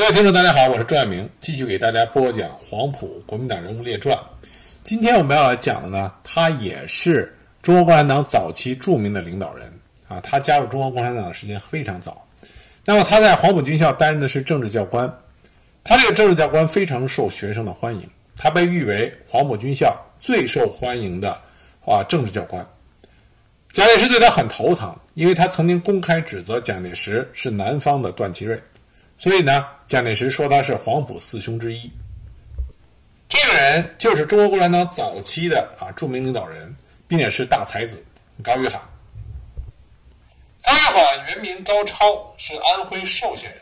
各位听众，大家好，我是朱爱明，继续给大家播讲《黄埔国民党人物列传》。今天我们要来讲的呢，他也是中国共产党早期著名的领导人啊。他加入中国共产党的时间非常早。那么他在黄埔军校担任的是政治教官，他这个政治教官非常受学生的欢迎，他被誉为黄埔军校最受欢迎的啊政治教官。蒋介石对他很头疼，因为他曾经公开指责蒋介石是南方的段祺瑞。所以呢，蒋介石说他是黄埔四兄之一。这个人就是中国共产党早期的啊著名领导人，并且是大才子高玉海。高玉海原名高超，是安徽寿县人，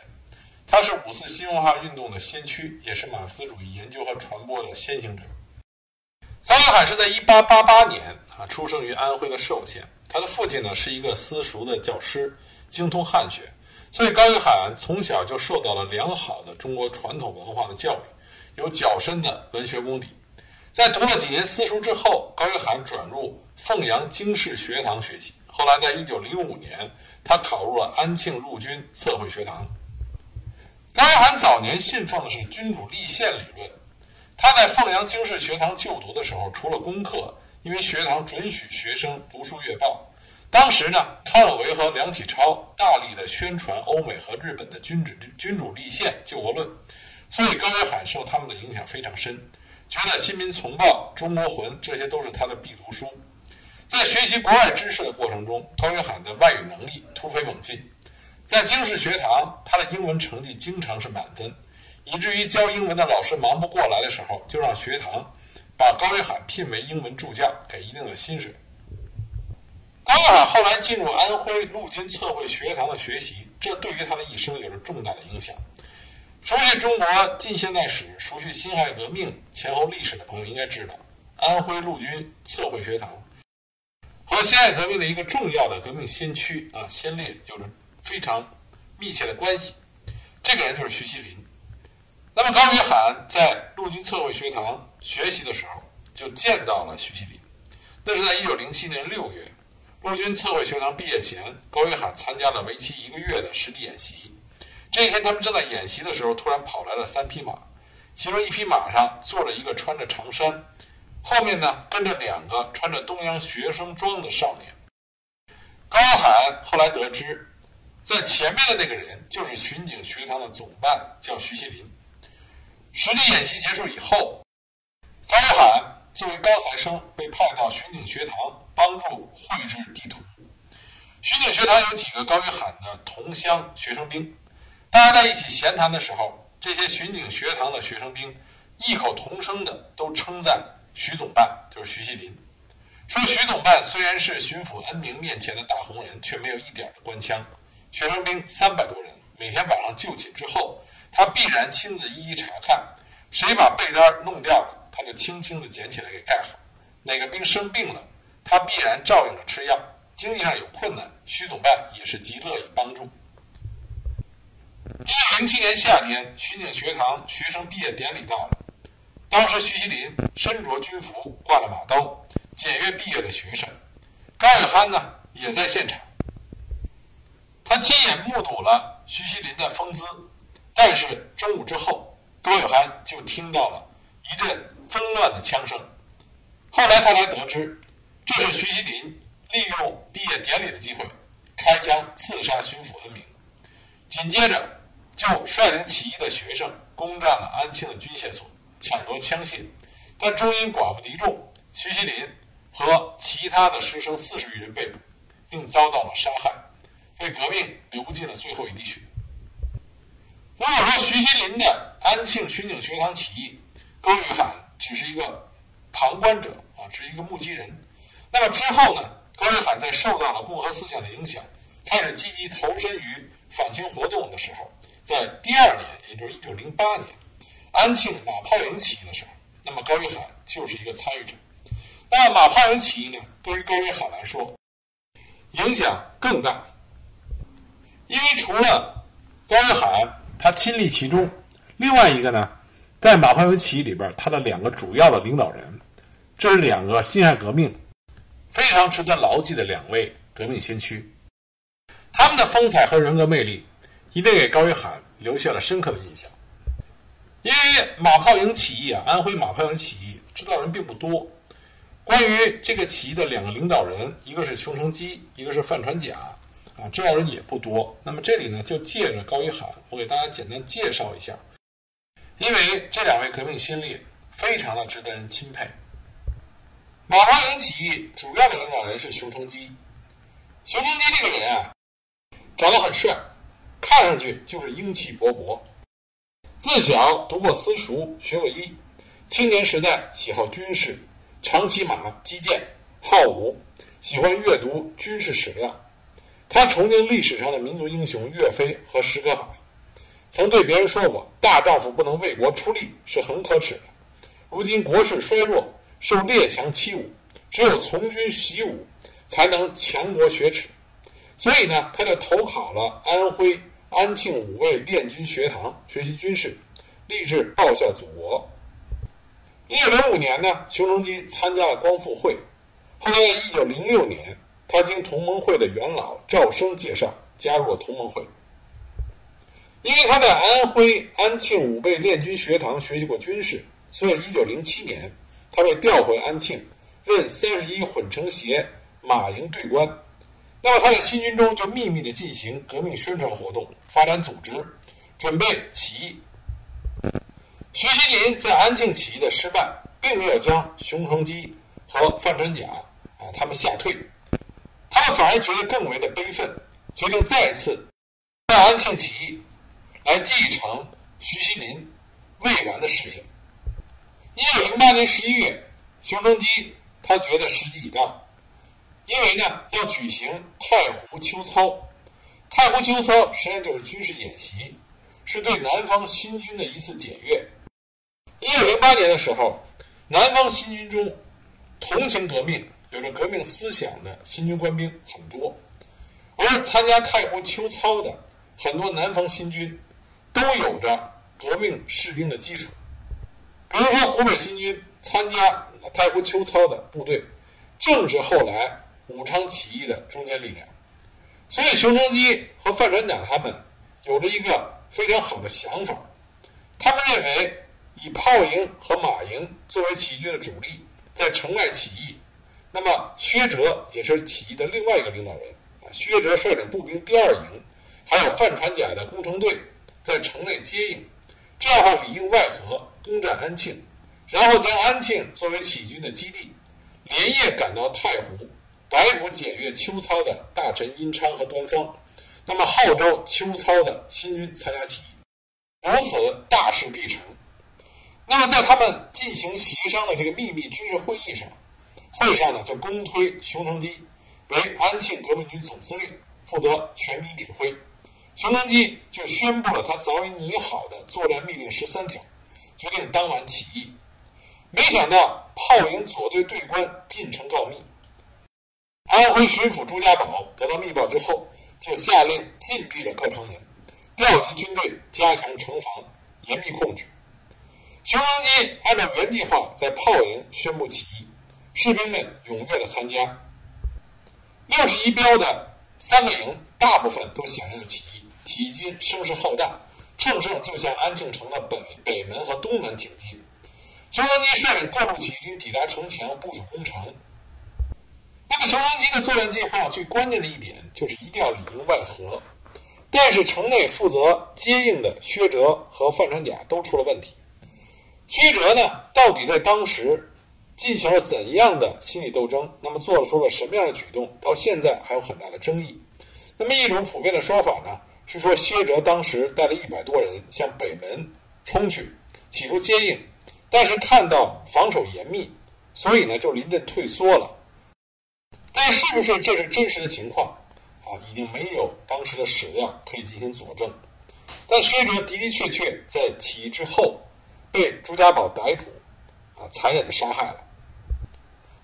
他是五四新文化运动的先驱，也是马克思主义研究和传播的先行者。高玉海是在1888年啊出生于安徽的寿县，他的父亲呢是一个私塾的教师，精通汉学。所以高玉涵从小就受到了良好的中国传统文化的教育，有较深的文学功底。在读了几年私塾之后，高玉涵转入凤阳经世学堂学习。后来，在一九零五年，他考入了安庆陆军测绘学堂。高玉涵早年信奉的是君主立宪理论。他在凤阳经世学堂就读的时候，除了功课，因为学堂准许学生读书阅报。当时呢，康有为和梁启超大力的宣传欧美和日本的君主君主立宪救国论，所以高玉涵受他们的影响非常深，觉得《新民丛报》《中国魂》这些都是他的必读书。在学习国外知识的过程中，高玉涵的外语能力突飞猛进，在京师学堂，他的英文成绩经常是满分，以至于教英文的老师忙不过来的时候，就让学堂把高玉涵聘为英文助教，给一定的薪水。高玉涵后来进入安徽陆军测绘学堂的学习，这对于他的一生有着重大的影响。熟悉中国近现代史、熟悉辛亥革命前后历史的朋友应该知道，安徽陆军测绘学堂和辛亥革命的一个重要的革命先驱啊先烈有着非常密切的关系。这个人就是徐锡麟。那么高玉涵在陆军测绘学堂学习的时候，就见到了徐锡麟。那是在一九零七年六月。陆军测绘学堂毕业前，高玉涵参加了为期一个月的实地演习。这一天，他们正在演习的时候，突然跑来了三匹马，其中一匹马上坐着一个穿着长衫，后面呢跟着两个穿着东洋学生装的少年。高玉涵后来得知，在前面的那个人就是巡警学堂的总办，叫徐锡麟。实地演习结束以后，高玉涵作为高材生被派到巡警学堂。帮助绘制地图。巡警学堂有几个高玉涵的同乡学生兵，大家在一起闲谈的时候，这些巡警学堂的学生兵异口同声的都称赞徐总办，就是徐锡麟，说徐总办虽然是巡抚恩铭面前的大红人，却没有一点的官腔。学生兵三百多人，每天晚上就寝之后，他必然亲自一一查看，谁把被单弄掉了，他就轻轻的捡起来给盖好。哪个兵生病了？他必然照应着吃药，经济上有困难，徐总办也是极乐意帮助。一九零七年夏天，巡警学堂学生毕业典礼到了，当时徐锡麟身着军服，挂了马刀，检阅毕业的学生。高玉涵呢也在现场，他亲眼目睹了徐锡麟的风姿，但是中午之后，高玉涵就听到了一阵纷乱的枪声，后来他才得知。这是徐锡麟利用毕业典礼的机会，开枪刺杀巡抚恩铭，紧接着就率领起义的学生攻占了安庆的军械所，抢夺枪械，但终因寡不敌众，徐锡麟和其他的师生四十余人被捕，并遭到了杀害，为革命流尽了最后一滴血。如果说徐锡麟的安庆巡警学堂起义，高玉海只是一个旁观者啊，只是一个目击人。那么之后呢？高玉海在受到了共和思想的影响，开始积极投身于反清活动的时候，在第二年，也就是一九零八年，安庆马炮营起义的时候，那么高玉海就是一个参与者。那马炮营起义呢，对于高玉海来说，影响更大，因为除了高玉海他亲历其中，另外一个呢，在马炮营起义里边，他的两个主要的领导人，这是两个辛亥革命。非常值得牢记的两位革命先驱，他们的风采和人格魅力，一定给高玉涵留下了深刻的印象。因为马炮营起义啊，安徽马炮营起义知道人并不多。关于这个起义的两个领导人，一个是熊成基，一个是范传甲，啊，知道人也不多。那么这里呢，就借着高一涵，我给大家简单介绍一下，因为这两位革命先烈非常的值得人钦佩。马华营起义主要的领导人是熊成基。熊成基这个人啊，长得很帅，看上去就是英气勃勃。自小读过私塾，学过医，青年时代喜好军事，常骑马击剑，好武，喜欢阅读军事史料。他崇敬历史上的民族英雄岳飞和石可法，曾对别人说过：“大丈夫不能为国出力是很可耻的。”如今国势衰弱，受列强欺侮，只有从军习武，才能强国雪耻。所以呢，他就投考了安徽。安庆五位练军学堂学习军事，立志报效祖国。一九零五年呢，熊成基参加了光复会。后来在一九零六年，他经同盟会的元老赵升介绍加入了同盟会。因为他在安徽安庆五备练军学堂学习过军事，所以一九零七年他被调回安庆，任三十一混成协马营队官。那么他在新军中就秘密地进行革命宣传活动，发展组织，准备起义。徐锡麟在安庆起义的失败，并没有将熊成基和范传甲啊他们吓退，他们反而觉得更为的悲愤，决定再次在安庆起义，来继承徐锡林未完的事业。一九零八年十一月，熊成基他觉得时机已到。因为呢，要举行太湖秋操，太湖秋操实际上就是军事演习，是对南方新军的一次检阅。一九零八年的时候，南方新军中同情革命、有着革命思想的新军官兵很多，而参加太湖秋操的很多南方新军都有着革命士兵的基础，比如说湖北新军参加太湖秋操的部队，正是后来。武昌起义的中坚力量，所以熊成基和范传甲他们有着一个非常好的想法，他们认为以炮营和马营作为起义军的主力，在城外起义，那么薛哲也是起义的另外一个领导人啊。薛哲率领步兵第二营，还有范传甲的工程队在城内接应，这样的话里应外合攻占安庆，然后将安庆作为起义军的基地，连夜赶到太湖。逮捕检阅秋操的大臣殷昌和端方，那么号召秋操的新军参加起义，如此大事必成。那么在他们进行协商的这个秘密军事会议上，会上呢就公推熊成基为安庆革命军总司令，负责全民指挥。熊成基就宣布了他早已拟好的作战密令十三条，决定当晚起义。没想到炮营左队队官进城告密。安徽巡抚朱家宝得到密报之后，就下令禁闭了各城门，调集军队加强城防，严密控制。熊成基按照原计划在炮营宣布起义，士兵们踊跃的参加。六十一标的三个营大部分都响应了起义，起义军声势浩大，乘胜就向安庆城的北北门和东门挺进。熊成基率领各路起义军抵达城墙，部署攻城。那么熊成基的作战计划最关键的一点就是一定要里应外合，但是城内负责接应的薛哲和范传甲都出了问题。薛哲呢，到底在当时进行了怎样的心理斗争？那么做出了什么样的举动？到现在还有很大的争议。那么一种普遍的说法呢，是说薛哲当时带了一百多人向北门冲去，企图接应，但是看到防守严密，所以呢就临阵退缩了。但是不是这是真实的情况啊？已经没有当时的史料可以进行佐证。但薛哲的的确确在起义之后被朱家宝逮捕，啊，残忍的杀害了。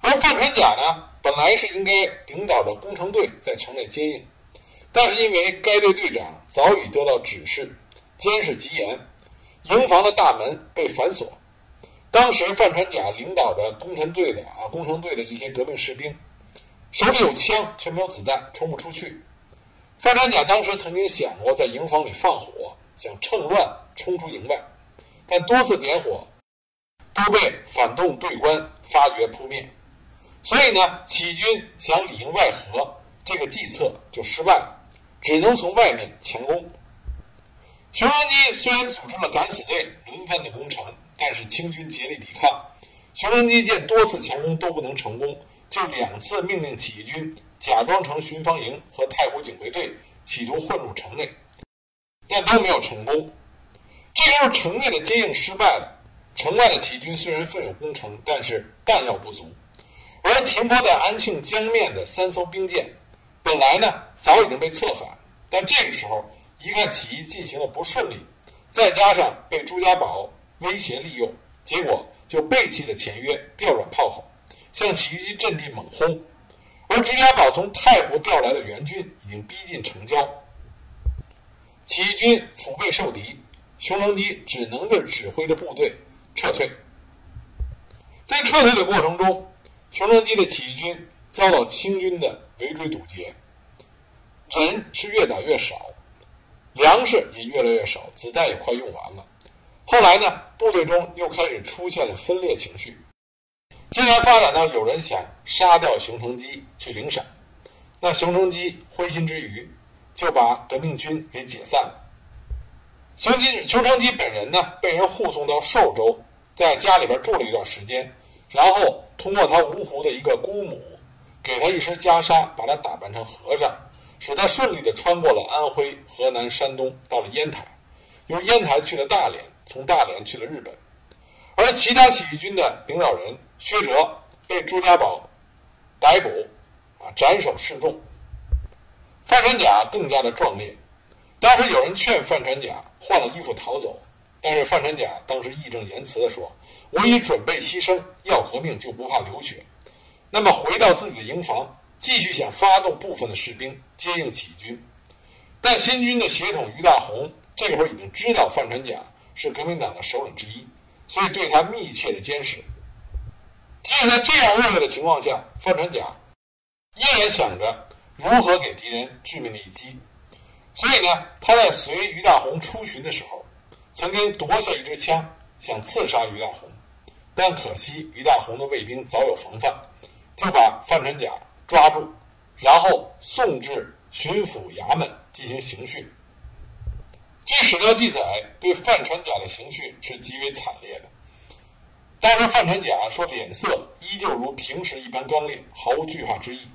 而范传甲呢，本来是应该领导着工程队在城内接应，但是因为该队队长早已得到指示，监视极严，营房的大门被反锁。当时范传甲领导着工程队的啊，工程队的这些革命士兵。手里有枪，却没有子弹，冲不出去。范传甲当时曾经想过在营房里放火，想趁乱冲出营外，但多次点火都被反动队官发觉扑灭。所以呢，起义军想里应外合，这个计策就失败了，只能从外面强攻。熊成基虽然组织了敢死队轮番的攻城，但是清军竭力抵抗。熊成基见多次强攻都不能成功，就两次命令起义军假装成巡防营和太湖警卫队，企图混入城内，但都没有成功。这时候城内的接应失败了，城外的起义军虽然奋勇攻城，但是弹药不足。而停泊在安庆江面的三艘兵舰，本来呢早已经被策反，但这个时候一看起义进行的不顺利，再加上被朱家宝威胁利用，结果就背弃了前约，调转炮口，向起义军阵地猛轰。而朱家宝从太湖调来的援军已经逼近城郊，起义军腹背受敌，熊成基只能是指挥着部队撤退。在撤退的过程中，熊成基的起义军遭到清军的围追堵截，人是越打越少，粮食也越来越少，子弹也快用完了。后来呢，部队中又开始出现了分裂情绪，竟然发展到有人想杀掉熊成基去领赏。那熊成基灰心之余，就把革命军给解散了。熊基熊成基本人呢，被人护送到寿州，在家里边住了一段时间。然后通过他芜湖的一个姑母，给他一身袈裟，把他打扮成和尚，使他顺利地穿过了安徽、河南、山东，到了烟台，由烟台去了大连，从大连去了日本。而其他起义军的领导人薛哲被朱家宝逮捕，啊，斩首示众。范传甲更加的壮烈。当时有人劝范传甲换了衣服逃走，但是范传甲当时义正言辞地说。我已准备牺牲，要革命就不怕流血。那么回到自己的营房，继续想发动部分的士兵接应起义军。但新军的协统于大红这会儿已经知道范传甲是革命党的首领之一，所以对他密切的监视。即使在这样恶劣的情况下，范传甲依然想着如何给敌人致命的一击。所以呢，他在随于大红出巡的时候，曾经夺下一支枪，想刺杀于大红。但可惜，于大红的卫兵早有防范，就把范传甲抓住，然后送至巡抚衙门进行刑讯。据史料记载，对范传甲的刑讯是极为惨烈的。当时范传甲说，脸色依旧如平时一般刚烈，毫无惧怕之意，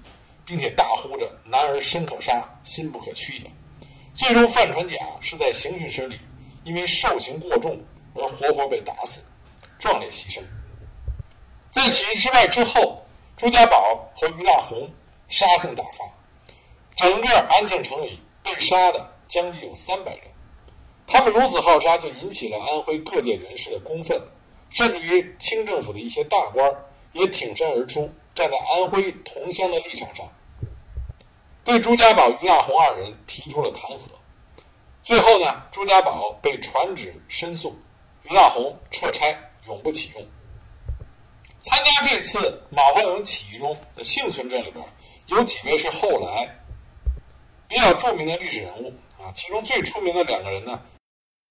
并且大呼着“男儿身可杀，心不可屈也”。最终，范传甲是在刑讯室里因为受刑过重而活活被打死。壮烈牺牲。在起义失败之后，朱家宝和于大红杀性大发，整个安庆城里被杀的将近有三百人。他们如此好杀，就引起了安徽各界人士的公愤，甚至于清政府的一些大官也挺身而出，站在安徽同乡的立场上，对朱家宝、于大红二人提出了弹劾。最后呢，朱家宝被传旨申诉，于大红撤差。永不启用。参加这次马化腾起义中的幸存者里边，有几位是后来比较著名的历史人物啊。其中最出名的两个人呢，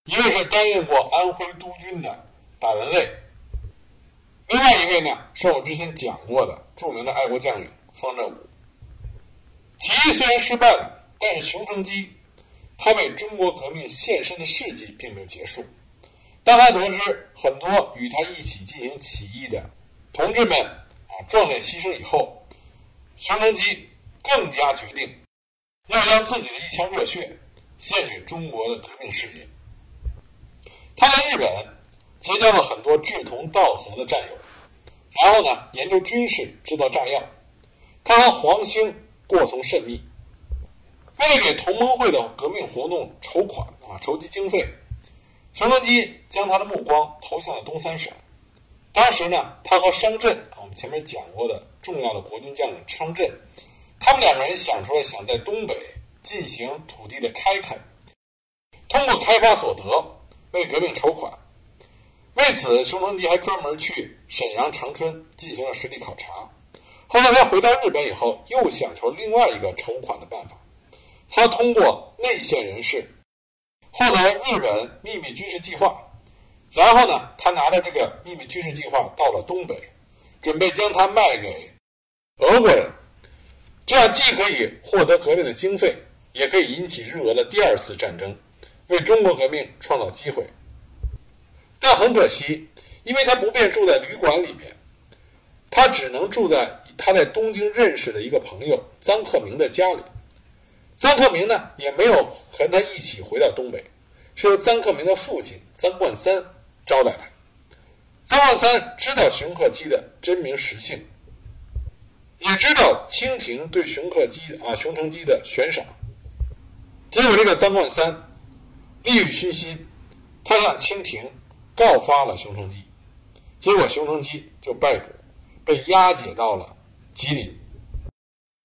一位是担任过安徽督军的打文卫，另外一位呢是我之前讲过的著名的爱国将领方振武。起义虽然失败了，但是熊成基他为中国革命献身的事迹并没有结束。当他得知很多与他一起进行起义的同志们啊壮烈牺牲以后，熊成基更加决定要将自己的一腔热血献给中国的革命事业。他在日本结交了很多志同道合的战友，然后呢研究军事、制造炸药。他和黄兴过从甚密，为了给同盟会的革命活动筹款啊筹集经费。熊成基将他的目光投向了东三省。当时呢，他和商震，我们前面讲过的重要的国军将领商震，他们两个人想出了想在东北进行土地的开垦，通过开发所得为革命筹款。为此，熊成基还专门去沈阳、长春进行了实地考察。后来他回到日本以后，又想出另外一个筹款的办法。他通过内线人士。获得日本秘密军事计划，然后呢，他拿着这个秘密军事计划到了东北，准备将它卖给俄国人，这样既可以获得革命的经费，也可以引起日俄的第二次战争，为中国革命创造机会。但很可惜，因为他不便住在旅馆里面，他只能住在他在东京认识的一个朋友臧克明的家里。臧克明呢，也没有和他一起回到东北，是由臧克明的父亲臧冠三招待他。张万三知道熊克基的真名实姓，也知道清廷对熊克基啊熊成基的悬赏。结果这个张万三利欲熏心，他向清廷告发了熊成基，结果熊成基就被捕，被押解到了吉林。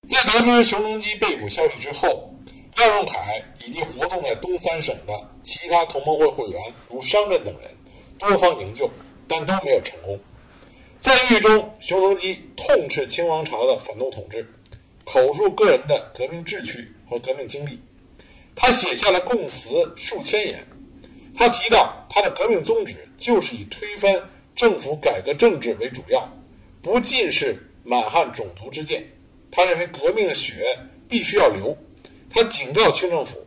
在得知熊成基被捕消息之后，廖仲恺以及活动在东三省的其他同盟会会员，如商震等人，多方营救，但都没有成功。在狱中，熊成基痛斥清王朝的反动统治，口述个人的革命志趣和革命经历。他写下了供词数千言。他提到，他的革命宗旨就是以推翻政府改革政治为主要，不尽是满汉种族之见。他认为革命的血必须要流，他警告清政府，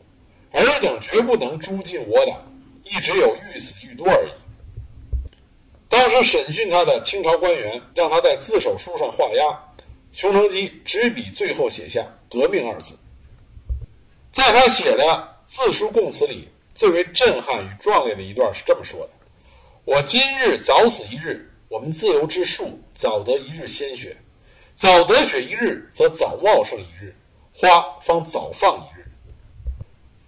尔等绝不能诛尽我党，亦只有欲死愈多而已。当时审讯他的清朝官员让他在自首书上画押，熊成基执笔最后写下“革命”二字。在他写的自书供词里，最为震撼与壮烈的一段是这么说的：“我今日早死一日，我们自由之树早得一日鲜血。”早得雪一日，则早茂盛一日，花方早放一日。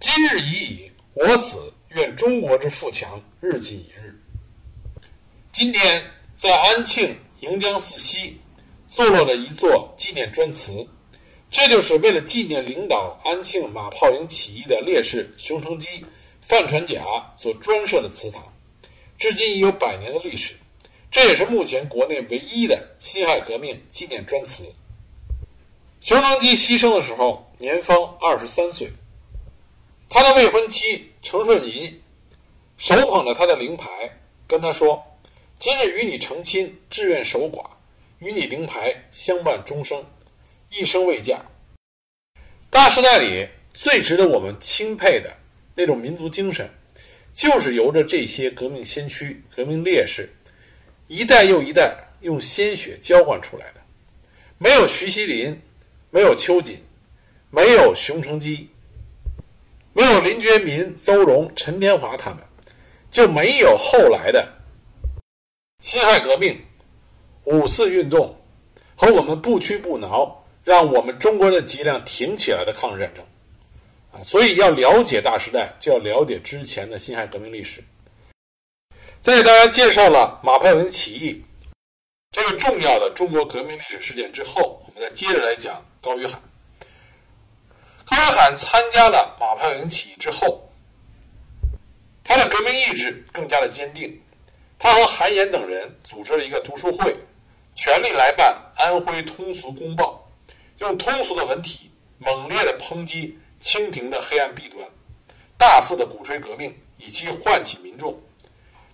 今日已矣，我死，愿中国之富强日进一日。今天在安庆迎江寺西坐落了一座纪念砖祠，这就是为了纪念领导安庆马炮营起义的烈士熊成基、范传甲所专设的祠堂，至今已有百年的历史。这也是目前国内唯一的辛亥革命纪念砖祠。熊成基牺牲的时候年方二十三岁，他的未婚妻程顺仪手捧着他的灵牌，跟他说：“今日与你成亲，志愿守寡，与你灵牌相伴终生，一生未嫁。”大时代里最值得我们钦佩的那种民族精神，就是由着这些革命先驱、革命烈士。一代又一代用鲜血浇灌出来的，没有徐锡林，没有秋瑾，没有熊成基，没有林觉民、邹容、陈天华他们，就没有后来的辛亥革命、五四运动和我们不屈不挠，让我们中国人的脊梁挺起来的抗日战争啊！所以要了解大时代，就要了解之前的辛亥革命历史。在给大家介绍了马派文起义这个重要的中国革命历史事件之后，我们再接着来讲高于罕。高于罕参加了马派文起义之后，他的革命意志更加的坚定。他和韩衍等人组织了一个读书会，全力来办《安徽通俗公报》，用通俗的文体猛烈的抨击清廷的黑暗弊端，大肆的鼓吹革命，以期唤起民众。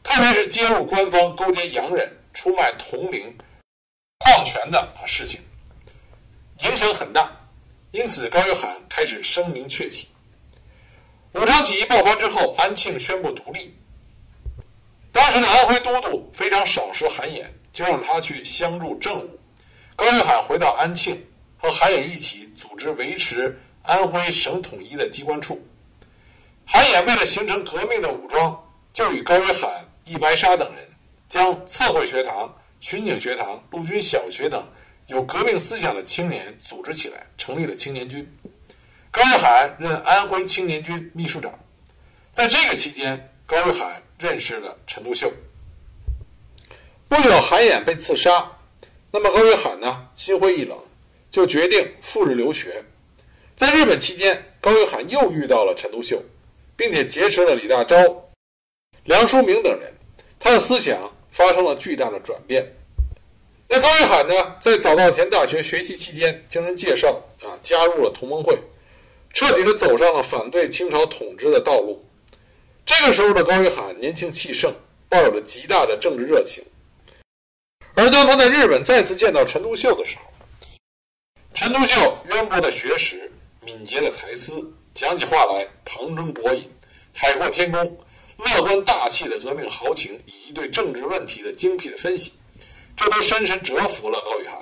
特别是揭露官方勾结洋人、出卖铜陵矿权的啊事情，影响很大。因此，高约罕开始声名鹊起。武昌起义爆发之后，安庆宣布独立。当时的安徽都督非常赏识韩衍，就让他去相助政务。高玉海回到安庆，和韩衍一起组织维持安徽省统一的机关处。韩衍为了形成革命的武装，就与高玉海。易白沙等人将测绘学堂、巡警学堂、陆军小学等有革命思想的青年组织起来，成立了青年军。高玉海任安徽青年军秘书长。在这个期间，高玉海认识了陈独秀。不久，韩衍被刺杀，那么高玉海呢，心灰意冷，就决定赴日留学。在日本期间，高玉海又遇到了陈独秀，并且结识了李大钊、梁漱溟等人。他的思想发生了巨大的转变。那高玉海呢，在早稻田大学学习期间，经人介绍啊，加入了同盟会，彻底的走上了反对清朝统治的道路。这个时候的高约翰年轻气盛，抱有着极大的政治热情。而当他在日本再次见到陈独秀的时候，陈独秀渊博的学识、敏捷的才思，讲起话来旁征博引、海阔天空，乐观大气的革命豪情，以及对政治问题的精辟的分析，这都深深折服了高玉涵。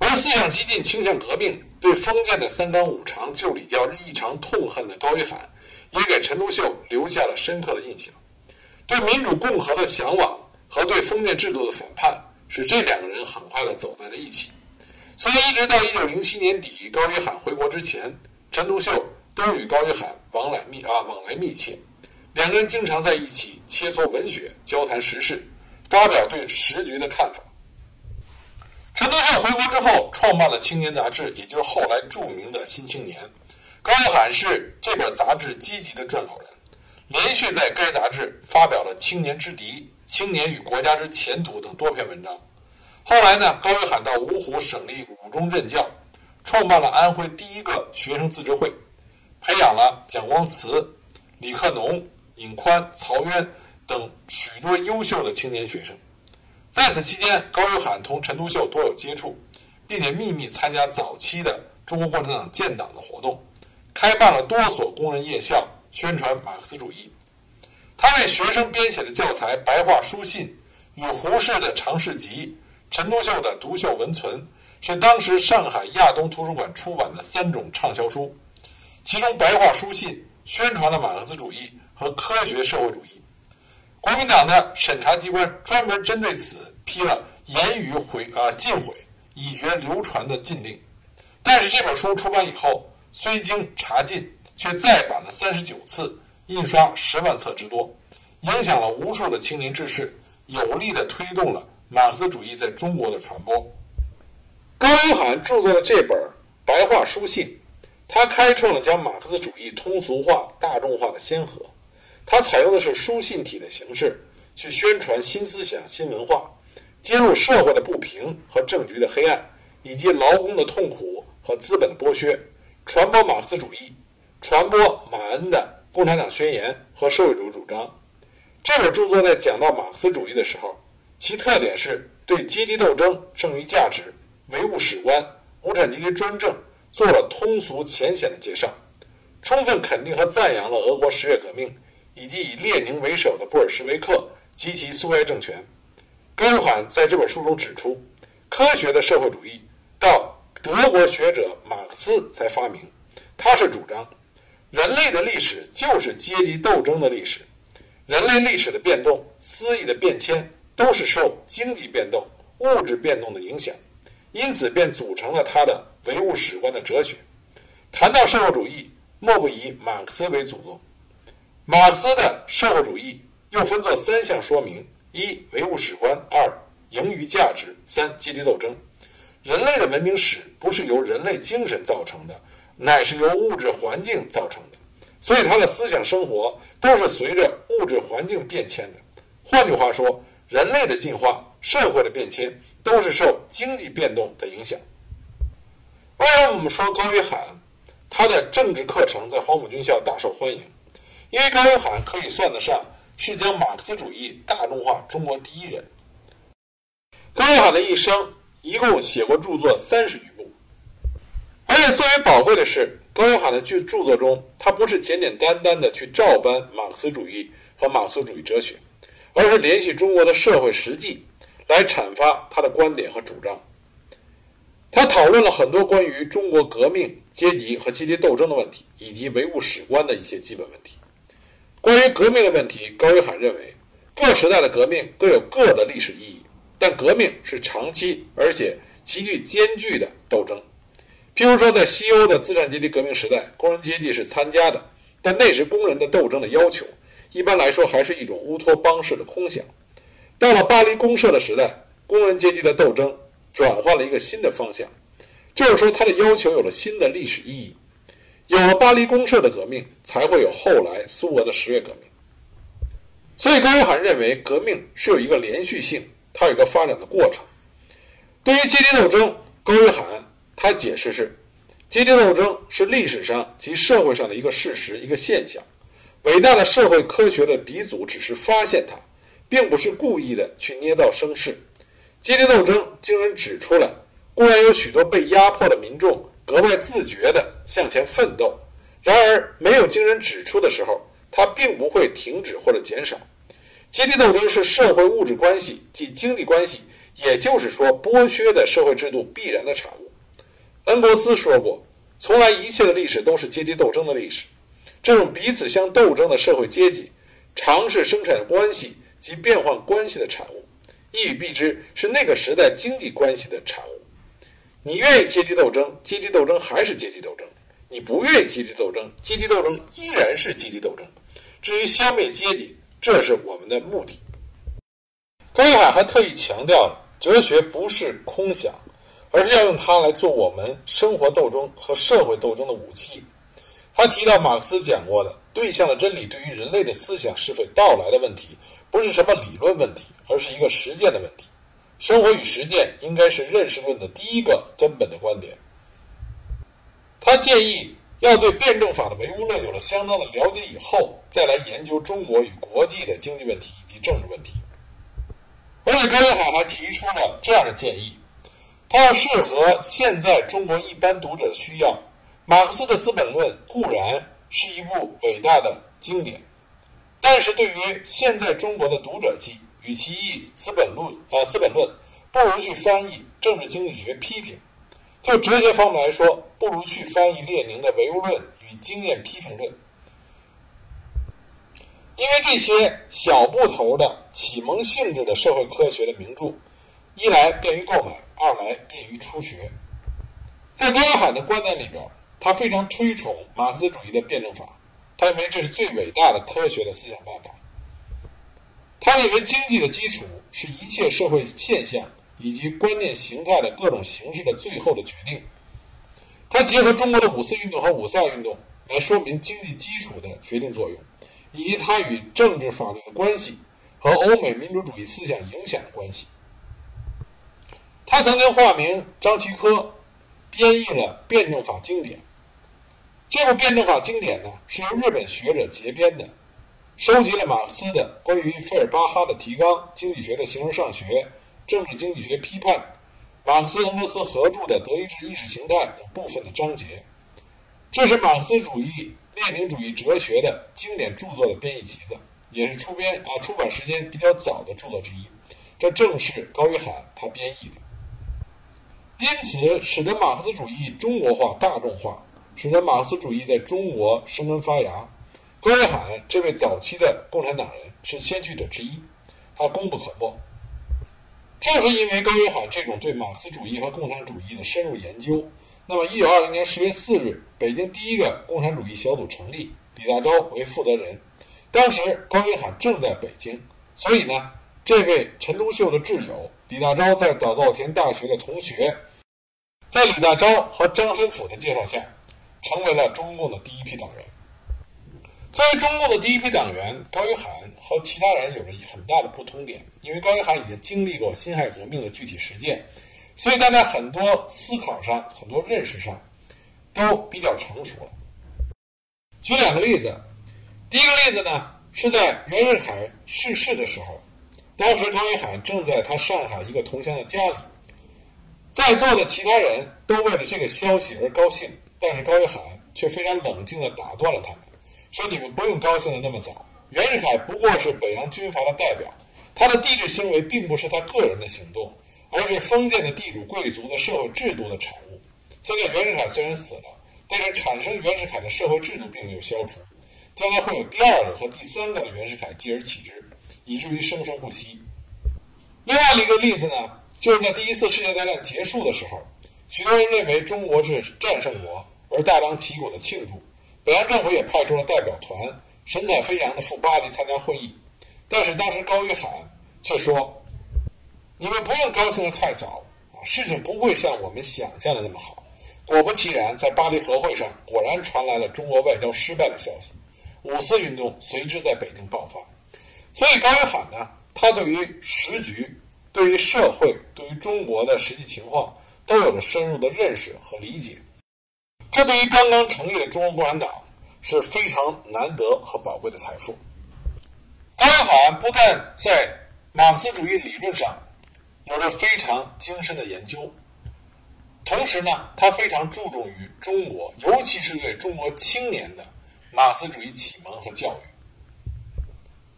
而思想激进、倾向革命、对封建的三纲五常、旧礼教异常痛恨的高玉涵。也给陈独秀留下了深刻的印象。对民主共和的向往和对封建制度的反叛，使这两个人很快的走在了一起。所以，一直到一九零七年底高约翰回国之前，陈独秀都与高约翰往来密啊往来密切。两个人经常在一起切磋文学、交谈时事，发表对时局的看法。陈独秀回国之后，创办了《青年》杂志，也就是后来著名的《新青年》。高约翰是这本杂志积极的撰稿人，连续在该杂志发表了《青年之敌》《青年与国家之前途》等多篇文章。后来呢，高约翰到芜湖省立五中任教，创办了安徽第一个学生自治会，培养了蒋光慈、李克农、尹宽、曹渊等许多优秀的青年学生。在此期间，高约翰同陈独秀多有接触，并且秘密参加早期的中国共产党建党的活动。开办了多所工人夜校，宣传马克思主义。他为学生编写的教材《白话书信》与胡适的《常侍集》、陈独秀的《独秀文存》，是当时上海亚东图书馆出版的三种畅销书。其中，《白话书信》宣传了马克思主义和科学社会主义。国民党的审查机关专门针对此批了言语毁啊禁毁，以绝流传的禁令。但是这本书出版以后。虽经查禁，却再版了三十九次，印刷十万册之多，影响了无数的青年志士，有力地推动了马克思主义在中国的传播。高约翰著作的这本《白话书信》，他开创了将马克思主义通俗化、大众化的先河。他采用的是书信体的形式，去宣传新思想、新文化，揭露社会的不平和政局的黑暗，以及劳工的痛苦和资本的剥削。传播马克思主义，传播马恩的《共产党宣言》和社会主义主张。这本著作在讲到马克思主义的时候，其特点是对阶级斗争、剩余价值、唯物史观、无产阶级专政做了通俗浅显的介绍，充分肯定和赞扬了俄国十月革命以及以列宁为首的布尔什维克及其苏维埃政权。高约翰在这本书中指出，科学的社会主义到。德国学者马克思才发明，他是主张，人类的历史就是阶级斗争的历史，人类历史的变动、思意的变迁都是受经济变动、物质变动的影响，因此便组成了他的唯物史观的哲学。谈到社会主义，莫不以马克思为祖宗。马克思的社会主义又分作三项说明：一、唯物史观；二、盈余价值；三、阶级斗争。人类的文明史不是由人类精神造成的，乃是由物质环境造成的，所以他的思想生活都是随着物质环境变迁的。换句话说，人类的进化、社会的变迁都是受经济变动的影响。为什么我们说高约翰他的政治课程在黄埔军校大受欢迎？因为高约翰可以算得上是将马克思主义大众化中国第一人。高约翰的一生。一共写过著作三十余部，而且最为宝贵的是，高约翰的剧著作中，他不是简简单单的去照搬马克思主义和马克思主义哲学，而是联系中国的社会实际来阐发他的观点和主张。他讨论了很多关于中国革命、阶级和阶级斗争的问题，以及唯物史观的一些基本问题。关于革命的问题，高约翰认为，各时代的革命各有各的历史意义。但革命是长期而且极具艰巨的斗争。譬如说，在西欧的资产阶级革命时代，工人阶级是参加的，但那时工人的斗争的要求，一般来说还是一种乌托邦式的空想。到了巴黎公社的时代，工人阶级的斗争转换了一个新的方向，就是说，他的要求有了新的历史意义。有了巴黎公社的革命，才会有后来苏俄的十月革命。所以，高约翰认为，革命是有一个连续性。它有一个发展的过程。对于阶级斗争，高约翰他解释是：阶级斗争是历史上及社会上的一个事实、一个现象，伟大的社会科学的鼻祖只是发现它，并不是故意的去捏造声势。阶级斗争经人指出来，固然有许多被压迫的民众格外自觉地向前奋斗，然而没有经人指出的时候，它并不会停止或者减少。阶级斗争是社会物质关系即经济关系，也就是说剥削的社会制度必然的产物。恩格斯说过：“从来一切的历史都是阶级斗争的历史。”这种彼此相斗争的社会阶级，常是生产关系及变换关系的产物。一语蔽之，是那个时代经济关系的产物。你愿意阶级斗争，阶级斗争还是阶级斗争；你不愿意阶级斗争，阶级斗争依然是阶级斗争。至于消灭阶级，这是我们的目的。高一海还特意强调，哲学不是空想，而是要用它来做我们生活斗争和社会斗争的武器。他提到马克思讲过的对象的真理对于人类的思想是否到来的问题，不是什么理论问题，而是一个实践的问题。生活与实践应该是认识论的第一个根本的观点。他建议要对辩证法的唯物论有了相当的了解以后，再来研究中国与国际的经济问题以及政治问题。而且高一海还提出了这样的建议：他要适合现在中国一般读者的需要。马克思的《资本论》固然是一部伟大的经典，但是对于现在中国的读者期，与其译《资本论》啊，《资本论》，不如去翻译《政治经济学批评》。就哲学方面来说，不如去翻译列宁的《唯物论与经验批评论》，因为这些小部头的启蒙性质的社会科学的名著，一来便于购买，二来便于初学。在高海的观点里边。他非常推崇马克思主义的辩证法，他认为这是最伟大的科学的思想办法。他认为经济的基础是一切社会现象以及观念形态的各种形式的最后的决定。他结合中国的五四运动和五卅运动来说明经济基础的决定作用，以及它与政治法律的关系和欧美民主主义思想影响的关系。他曾经化名张其科，编译了辩证法经典。这部辩证法经典呢，是由日本学者结编的，收集了马克思的关于费尔巴哈的提纲、经济学的形而上学、政治经济学批判、马克思恩格斯合著的德意志意识形态等部分的章节。这是马克思主义、列宁主义哲学的经典著作的编译集子，也是出编啊出版时间比较早的著作之一。这正是高约翰他编译的，因此使得马克思主义中国化、大众化。使得马克思主义在中国生根发芽。高约翰这位早期的共产党人是先驱者之一，他功不可没。正是因为高约翰这种对马克思主义和共产主义的深入研究，那么1920年10月4日，北京第一个共产主义小组成立，李大钊为负责人。当时高约翰正在北京，所以呢，这位陈独秀的挚友，李大钊在早稻田大学的同学，在李大钊和张申府的介绍下。成为了中共的第一批党员。作为中共的第一批党员，高约翰和其他人有着很大的不同点，因为高约翰已经经历过辛亥革命的具体实践，所以他在很多思考上、很多认识上都比较成熟了。举两个例子，第一个例子呢是在袁世凯逝世的时候，当时高约翰正在他上海一个同乡的家里，在座的其他人都为了这个消息而高兴。但是高约翰却非常冷静地打断了他们，说：“你们不用高兴得那么早。袁世凯不过是北洋军阀的代表，他的帝制行为并不是他个人的行动，而是封建的地主贵族的社会制度的产物。现在袁世凯虽然死了，但是产生袁世凯的社会制度并没有消除，将来会有第二个和第三个的袁世凯继而起之，以至于生生不息。另外一个例子呢，就是在第一次世界大战结束的时候。”许多人认为中国是战胜国，而大张旗鼓的庆祝。北洋政府也派出了代表团，神采飞扬的赴巴黎参加会议。但是当时高约翰却说：“你们不用高兴的太早啊，事情不会像我们想象的那么好。”果不其然，在巴黎和会上，果然传来了中国外交失败的消息。五四运动随之在北京爆发。所以高约翰呢，他对于时局、对于社会、对于中国的实际情况。都有了深入的认识和理解，这对于刚刚成立的中国共产党是非常难得和宝贵的财富。高阳好安不但在马克思主义理论上有着非常精深的研究，同时呢，他非常注重于中国，尤其是对中国青年的马克思主义启蒙和教育。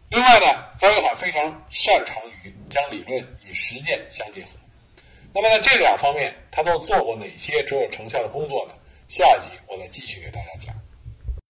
另外呢，高阳好非常擅长于将理论与实践相结合。那么在这两方面，他都做过哪些卓有成效的工作呢？下一集我再继续给大家讲。